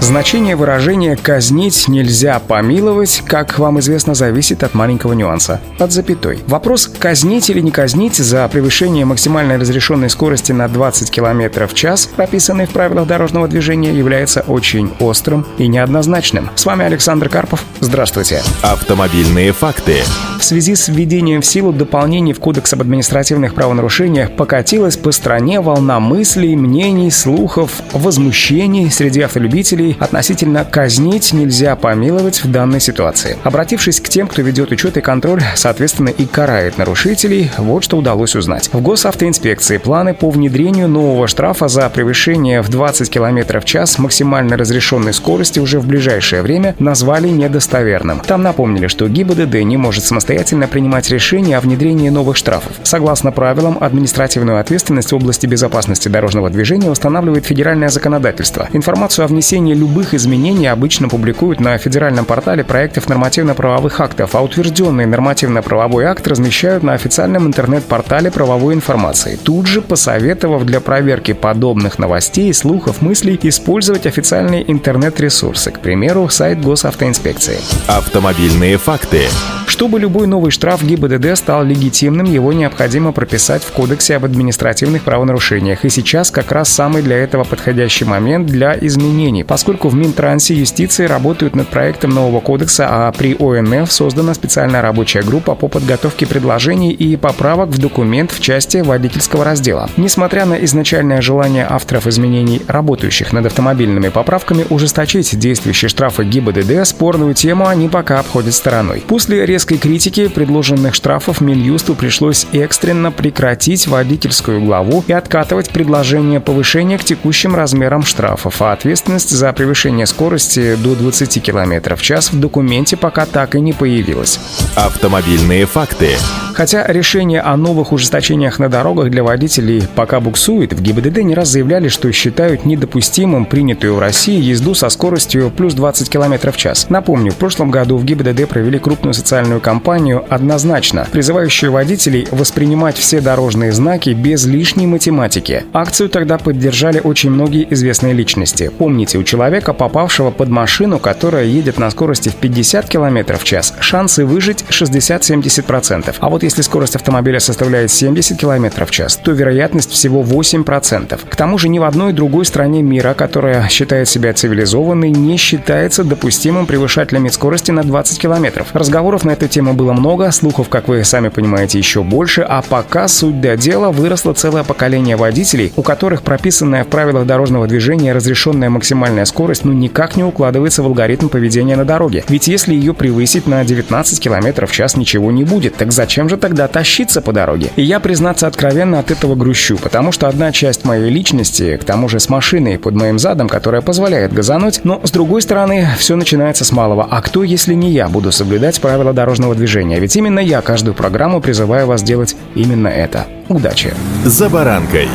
Значение выражения «казнить нельзя помиловать», как вам известно, зависит от маленького нюанса – от запятой. Вопрос «казнить или не казнить» за превышение максимальной разрешенной скорости на 20 км в час, прописанный в правилах дорожного движения, является очень острым и неоднозначным. С вами Александр Карпов. Здравствуйте. Автомобильные факты. В связи с введением в силу дополнений в Кодекс об административных правонарушениях покатилась по стране волна мыслей, мнений, слухов, возмущений среди автолюбителей относительно «казнить нельзя помиловать» в данной ситуации. Обратившись к тем, кто ведет учет и контроль, соответственно и карает нарушителей, вот что удалось узнать. В госавтоинспекции планы по внедрению нового штрафа за превышение в 20 км в час максимально разрешенной скорости уже в ближайшее время назвали недостоверным. Там напомнили, что ГИБДД не может самостоятельно принимать решения о внедрении новых штрафов. Согласно правилам, административную ответственность в области безопасности дорожного движения устанавливает федеральное законодательство. Информацию о внесении любых изменений обычно публикуют на федеральном портале проектов нормативно-правовых актов, а утвержденный нормативно-правовой акт размещают на официальном интернет-портале правовой информации. Тут же, посоветовав для проверки подобных новостей, слухов, мыслей, использовать официальные интернет-ресурсы, к примеру, сайт госавтоинспекции. Автомобильные факты. Чтобы любой новый штраф ГИБДД стал легитимным, его необходимо прописать в Кодексе об административных правонарушениях. И сейчас как раз самый для этого подходящий момент для изменений, поскольку в Минтрансе юстиции работают над проектом нового кодекса, а при ОНФ создана специальная рабочая группа по подготовке предложений и поправок в документ в части водительского раздела. Несмотря на изначальное желание авторов изменений, работающих над автомобильными поправками, ужесточить действующие штрафы ГИБДД, спорную тему они пока обходят стороной. После резкой критики предложенных штрафов Минюсту пришлось экстренно прекратить водительскую главу и откатывать предложение повышения к текущим размерам штрафов, а ответственность за превышение скорости до 20 км в час в документе пока так и не появилась. Автомобильные факты. Хотя решение о новых ужесточениях на дорогах для водителей пока буксует, в ГИБДД не раз заявляли, что считают недопустимым принятую в России езду со скоростью плюс 20 км в час. Напомню, в прошлом году в ГИБДД провели крупную социальную кампанию «Однозначно», призывающую водителей воспринимать все дорожные знаки без лишней математики. Акцию тогда поддержали очень многие известные личности. Помните, у человека, попавшего под машину, которая едет на скорости в 50 км в час, шансы выжить 60-70%. А вот если скорость автомобиля составляет 70 км в час, то вероятность всего 8%. К тому же ни в одной другой стране мира, которая считает себя цивилизованной, не считается допустимым превышать лимит скорости на 20 км. Разговоров на эту тему было много, слухов, как вы сами понимаете, еще больше, а пока суть до дела выросло целое поколение водителей, у которых прописанная в правилах дорожного движения разрешенная максимальная скорость ну никак не укладывается в алгоритм поведения на дороге. Ведь если ее превысить на 19 км в час ничего не будет, так зачем же тогда тащиться по дороге? И я, признаться откровенно, от этого грущу, потому что одна часть моей личности, к тому же с машиной под моим задом, которая позволяет газануть, но с другой стороны, все начинается с малого. А кто, если не я, буду соблюдать правила дорожного движения? Ведь именно я каждую программу призываю вас делать именно это. Удачи! «За баранкой»